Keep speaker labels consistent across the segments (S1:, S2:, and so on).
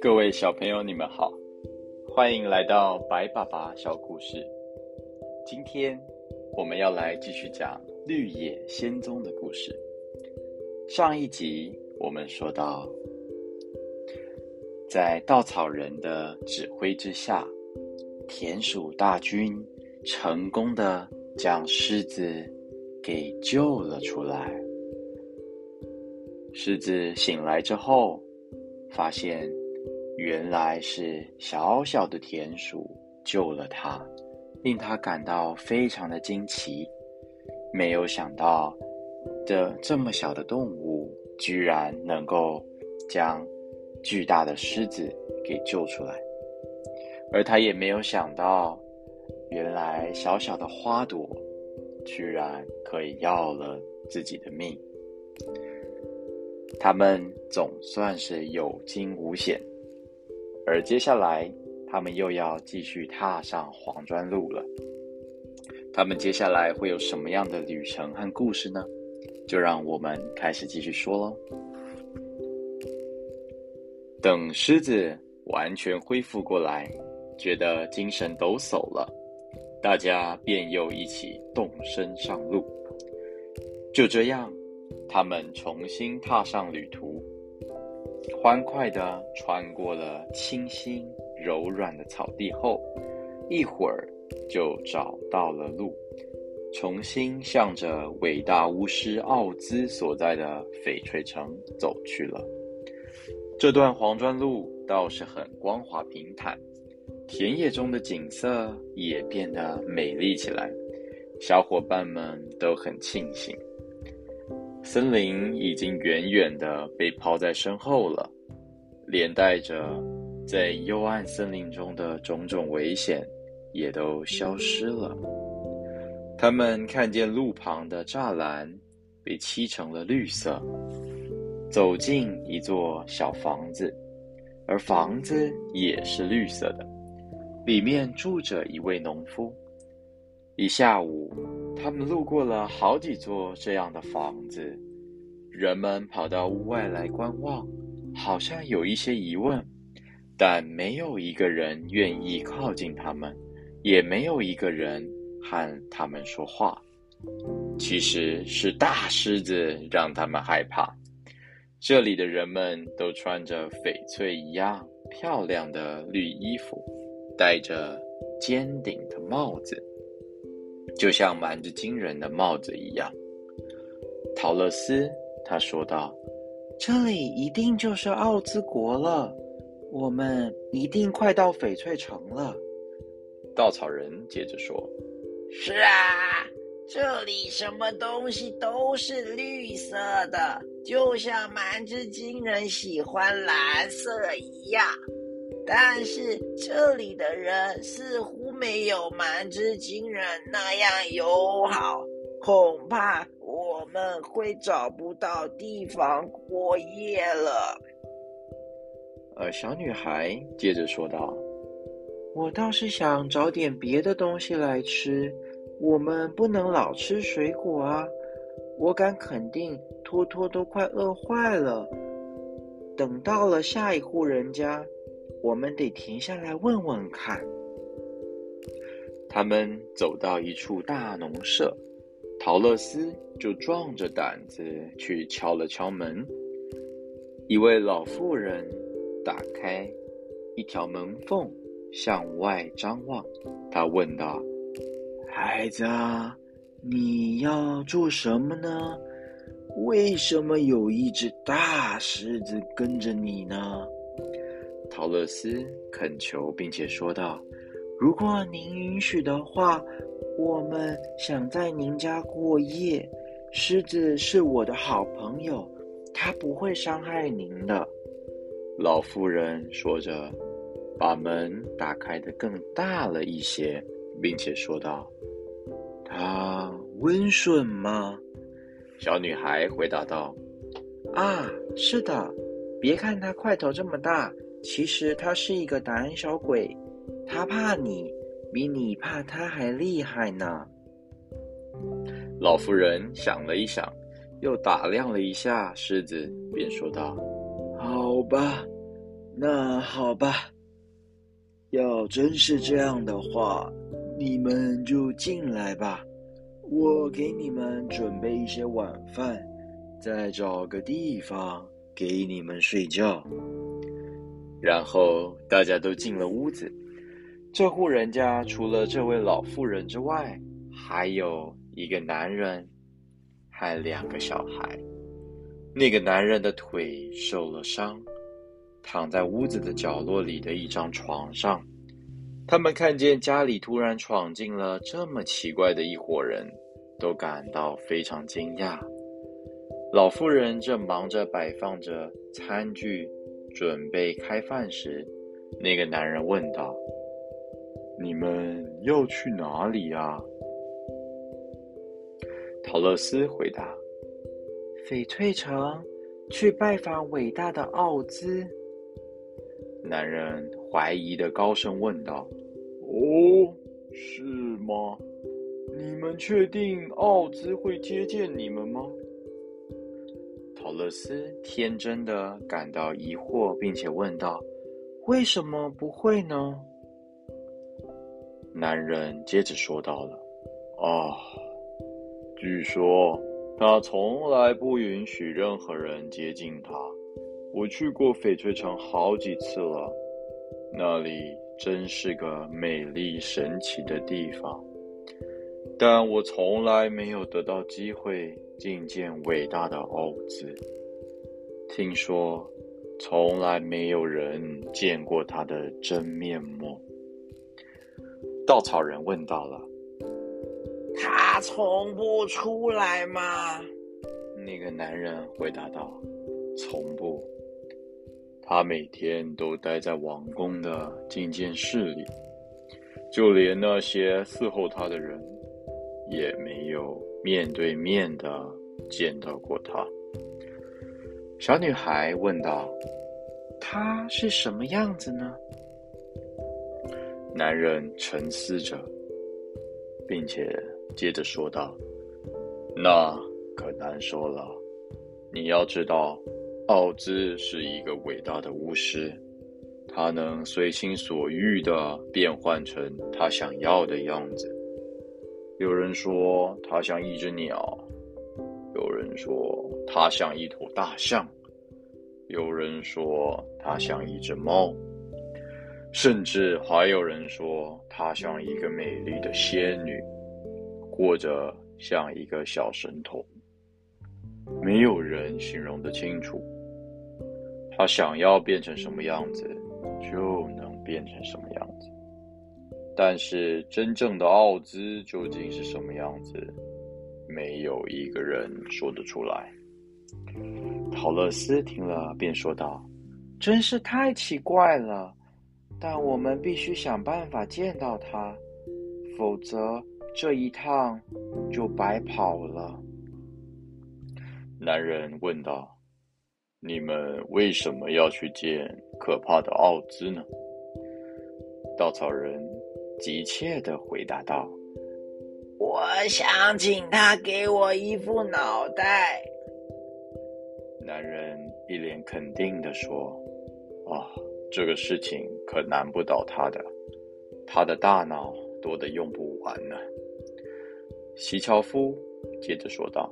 S1: 各位小朋友，你们好，欢迎来到白爸爸小故事。今天我们要来继续讲绿野仙踪的故事。上一集我们说到，在稻草人的指挥之下，田鼠大军成功的将狮子给救了出来。狮子醒来之后，发现。原来是小小的田鼠救了他，令他感到非常的惊奇。没有想到，这这么小的动物居然能够将巨大的狮子给救出来，而他也没有想到，原来小小的花朵居然可以要了自己的命。他们总算是有惊无险。而接下来，他们又要继续踏上黄砖路了。他们接下来会有什么样的旅程和故事呢？就让我们开始继续说喽。等狮子完全恢复过来，觉得精神抖擞了，大家便又一起动身上路。就这样，他们重新踏上旅途。欢快地穿过了清新柔软的草地后，一会儿就找到了路，重新向着伟大巫师奥兹所在的翡翠城走去了。这段黄砖路倒是很光滑平坦，田野中的景色也变得美丽起来，小伙伴们都很庆幸。森林已经远远的被抛在身后了，连带着在幽暗森林中的种种危险也都消失了。他们看见路旁的栅栏被漆成了绿色，走进一座小房子，而房子也是绿色的，里面住着一位农夫。一下午，他们路过了好几座这样的房子，人们跑到屋外来观望，好像有一些疑问，但没有一个人愿意靠近他们，也没有一个人和他们说话。其实是大狮子让他们害怕。这里的人们都穿着翡翠一样漂亮的绿衣服，戴着尖顶的帽子。就像满着惊人的帽子一样，陶乐斯他说道：“
S2: 这里一定就是奥兹国了，我们一定快到翡翠城了。”
S1: 稻草人接着说：“
S3: 是啊，这里什么东西都是绿色的，就像蛮之惊人喜欢蓝色一样。”但是这里的人似乎没有蛮之惊人那样友好，恐怕我们会找不到地方过夜了。
S1: 而小女孩接着说道：“
S2: 我倒是想找点别的东西来吃，我们不能老吃水果啊！我敢肯定，托托都快饿坏了。等到了下一户人家。”我们得停下来问问看。
S1: 他们走到一处大农舍，陶乐斯就壮着胆子去敲了敲门。一位老妇人打开一条门缝，向外张望。她问道：“
S2: 孩子，你要做什么呢？为什么有一只大狮子跟着你呢？”
S1: 陶乐斯恳求，并且说道：“
S2: 如果您允许的话，我们想在您家过夜。狮子是我的好朋友，它不会伤害您的。”
S1: 老妇人说着，把门打开的更大了一些，并且说道：“
S2: 它温顺吗？”
S1: 小女孩回答道：“
S2: 啊，是的。别看它块头这么大。”其实他是一个胆小鬼，他怕你，比你怕他还厉害呢。
S1: 老妇人想了一想，又打量了一下狮子，便说道：“
S2: 好吧，那好吧。要真是这样的话，你们就进来吧。我给你们准备一些晚饭，再找个地方给你们睡觉。”
S1: 然后大家都进了屋子。这户人家除了这位老妇人之外，还有一个男人，还两个小孩。那个男人的腿受了伤，躺在屋子的角落里的一张床上。他们看见家里突然闯进了这么奇怪的一伙人，都感到非常惊讶。老妇人正忙着摆放着餐具。准备开饭时，那个男人问道：“
S4: 你们要去哪里呀？”
S1: 陶乐斯回答：“
S2: 翡翠城，去拜访伟大的奥兹。”
S1: 男人怀疑的高声问道：“
S4: 哦，是吗？你们确定奥兹会接见你们吗？”
S1: 陶乐斯天真的感到疑惑，并且问道：“
S2: 为什么不会呢？”
S1: 男人接着说到了：“
S4: 啊，据说他从来不允许任何人接近他。我去过翡翠城好几次了，那里真是个美丽神奇的地方，但我从来没有得到机会。”觐见伟大的奥兹，听说从来没有人见过他的真面目。
S1: 稻草人问到了：“
S3: 他从不出来吗？”
S1: 那个男人回答道：“
S4: 从不。他每天都待在王宫的觐见室里，就连那些伺候他的人，也没有。”面对面的见到过他，
S1: 小女孩问道：“
S2: 他是什么样子呢？”
S4: 男人沉思着，并且接着说道：“那可难说了。你要知道，奥兹是一个伟大的巫师，他能随心所欲的变换成他想要的样子。”有人说它像一只鸟，有人说它像一头大象，有人说它像一只猫，甚至还有人说它像一个美丽的仙女，或者像一个小神童。没有人形容得清楚。他想要变成什么样子，就能变成什么样子。但是，真正的奥兹究竟是什么样子，没有一个人说得出来。
S1: 陶乐斯听了，便说道：“
S2: 真是太奇怪了，但我们必须想办法见到他，否则这一趟就白跑了。”
S4: 男人问道：“你们为什么要去见可怕的奥兹呢？”
S1: 稻草人。急切的回答道：“
S3: 我想请他给我一副脑袋。”
S1: 男人一脸肯定地说：“啊，这个事情可难不倒他的，他的大脑多得用不完呢。”席樵夫接着说道：“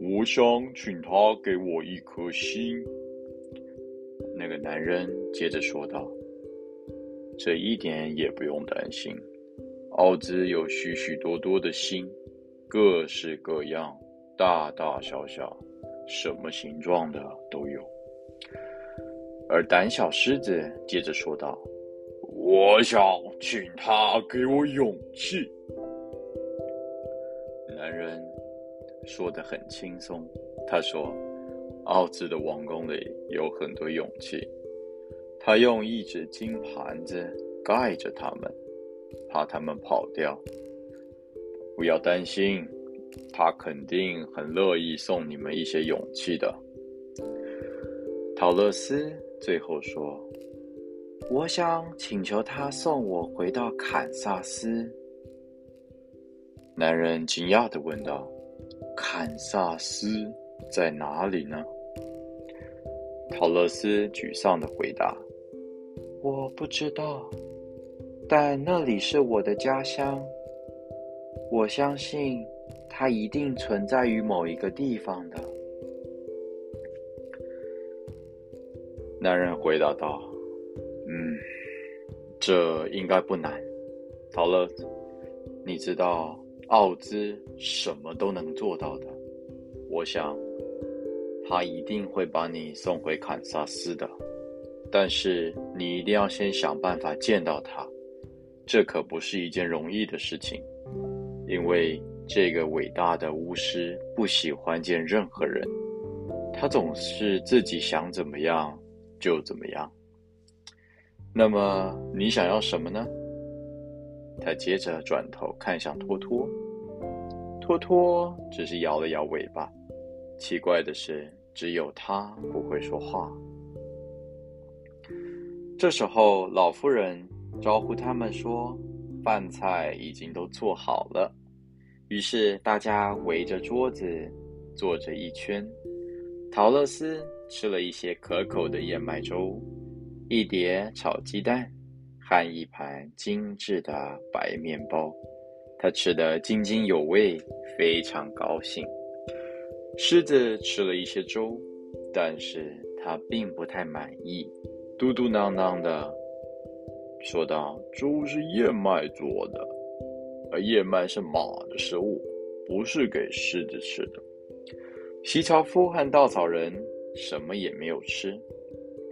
S4: 我想请他给我一颗心。”
S1: 那个男人接着说道。这一点也不用担心，奥兹有许许多多的心，各式各样，大大小小，什么形状的都有。而胆小狮子接着说道：“
S4: 我想请他给我勇气。”
S1: 男人说的很轻松，他说：“奥兹的王宫里有很多勇气。”他用一只金盘子盖着他们，怕他们跑掉。不要担心，他肯定很乐意送你们一些勇气的。陶乐斯最后说：“
S2: 我想请求他送我回到堪萨斯。”
S1: 男人惊讶的问道：“堪萨斯在哪里呢？”陶乐斯沮丧的回答：“
S5: 我不知道，但那里是我的家乡。我相信它一定存在于某一个地方的。”
S1: 男人回答道：“嗯，这应该不难。好了，你知道奥兹什么都能做到的。我想。”他一定会把你送回堪萨斯的，但是你一定要先想办法见到他，这可不是一件容易的事情，因为这个伟大的巫师不喜欢见任何人，他总是自己想怎么样就怎么样。那么你想要什么呢？他接着转头看向托托，托托只是摇了摇尾巴。奇怪的是，只有他不会说话。这时候，老妇人招呼他们说：“饭菜已经都做好了。”于是大家围着桌子坐着一圈。陶乐斯吃了一些可口的燕麦粥，一碟炒鸡蛋，和一盘精致的白面包。他吃得津津有味，非常高兴。狮子吃了一些粥，但是他并不太满意，嘟嘟囔囔的说道：“粥是燕麦做的，而燕麦是马的食物，不是给狮子吃的。”西樵夫和稻草人什么也没有吃，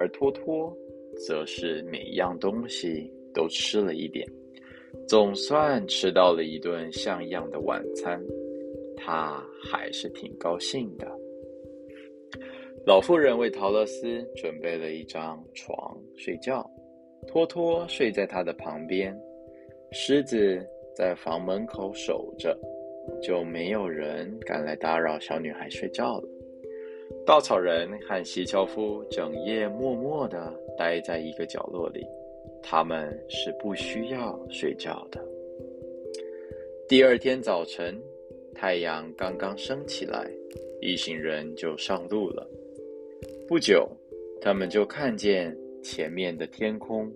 S1: 而托托则是每一样东西都吃了一点，总算吃到了一顿像样的晚餐。他还是挺高兴的。老妇人为陶乐斯准备了一张床睡觉，托托睡在他的旁边，狮子在房门口守着，就没有人敢来打扰小女孩睡觉了。稻草人和西樵夫整夜默默地待在一个角落里，他们是不需要睡觉的。第二天早晨。太阳刚刚升起来，一行人就上路了。不久，他们就看见前面的天空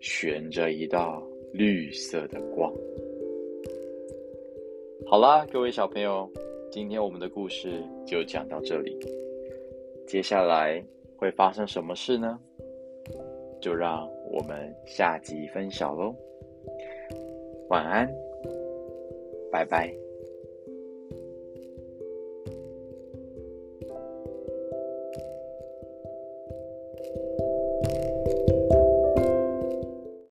S1: 悬着一道绿色的光。好啦，各位小朋友，今天我们的故事就讲到这里。接下来会发生什么事呢？就让我们下集分晓喽。晚安，拜拜。